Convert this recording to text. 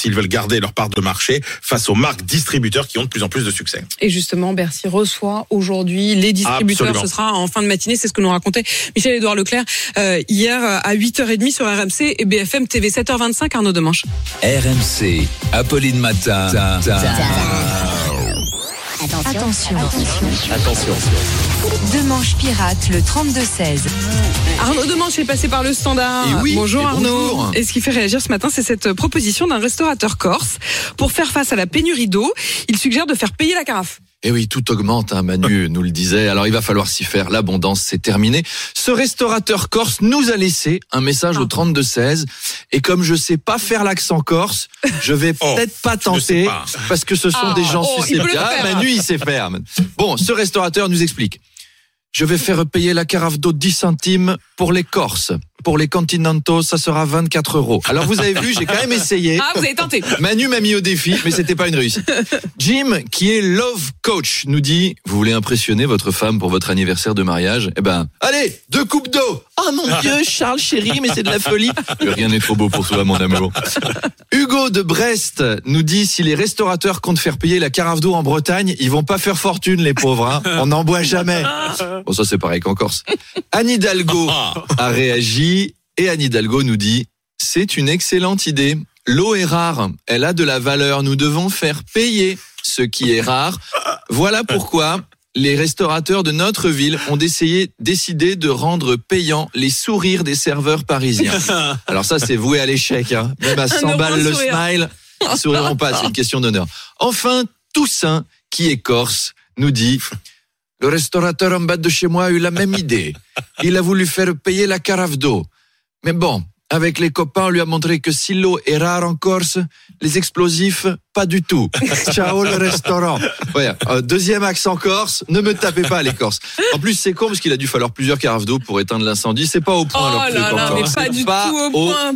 S'ils veulent garder leur part de marché face aux marques distributeurs qui ont de plus en plus de succès. Et justement, Bercy reçoit aujourd'hui les distributeurs. Absolument. Ce sera en fin de matinée, c'est ce que nous racontait Michel-Édouard Leclerc euh, hier à 8h30 sur RMC et BFM TV 7h25, Arnaud Demanche. RMC. Apolline Matin. Attention. Attention. Demanche pirate le 32-16. Arnaud Demanche est passé par le standard. Et oui, bonjour et Arnaud. bonjour. Et ce qui fait réagir ce matin, c'est cette proposition d'un restaurateur corse. Pour faire face à la pénurie d'eau, il suggère de faire payer la carafe. Et Eh oui, tout augmente, hein, Manu nous le disait. Alors il va falloir s'y faire. L'abondance, c'est terminé. Ce restaurateur corse nous a laissé un message Ah. au 32 16. Et comme je sais pas faire l'accent corse, je vais Oh, peut-être pas tenter pas. parce que ce sont Ah, des gens oh, susceptibles. le Ah. Manu, il sait faire. Bon, ce restaurateur nous explique. Je vais faire payer la carafe d'eau 10 centimes pour les Corses. Pour les Continentaux, ça sera 24 euros. Alors vous avez vu, j'ai quand même essayé. Ah, vous avez tenté. Manu m'a mis au défi, mais c'était pas une réussite. Jim, qui est love coach, nous dit Vous voulez impressionner votre femme pour votre anniversaire de mariage? Eh ben, allez, deux coupes d'eau Oh mon Dieu, Charles chéri, mais c'est de la folie Rien n'est trop beau pour toi, mon amour. Hugo de Brest nous dit Si les restaurateurs comptent faire payer la carafe d'eau en Bretagne, ils vont pas faire fortune, les pauvres. hein. On n'en boit jamais. Bon, ça c'est pareil qu'en Corse. Anne Hidalgo a réagi et Anne Hidalgo nous dit c'est une excellente idée. L'eau est rare, elle a de la valeur, nous devons faire payer ce qui est rare. Voilà pourquoi les restaurateurs de notre ville ont décidé, décidé de rendre payants les sourires des serveurs parisiens. Alors ça, c'est voué à l'échec. Hein. Même à 100 euro balles le sourire. smile, ils souriront pas, c'est une question d'honneur. Enfin, Toussaint, qui est corse, nous dit le restaurateur en bas de chez moi a eu la même idée. Il a voulu faire payer la carafe d'eau. Mais bon, avec les copains, on lui a montré que si l'eau est rare en Corse, les explosifs, pas du tout. Ciao le restaurant. Ouais, euh, deuxième accent corse, ne me tapez pas les Corses. En plus, c'est con parce qu'il a dû falloir plusieurs carafes d'eau pour éteindre l'incendie. C'est pas au point Oh leur là là, mais pas C'est du tout au point.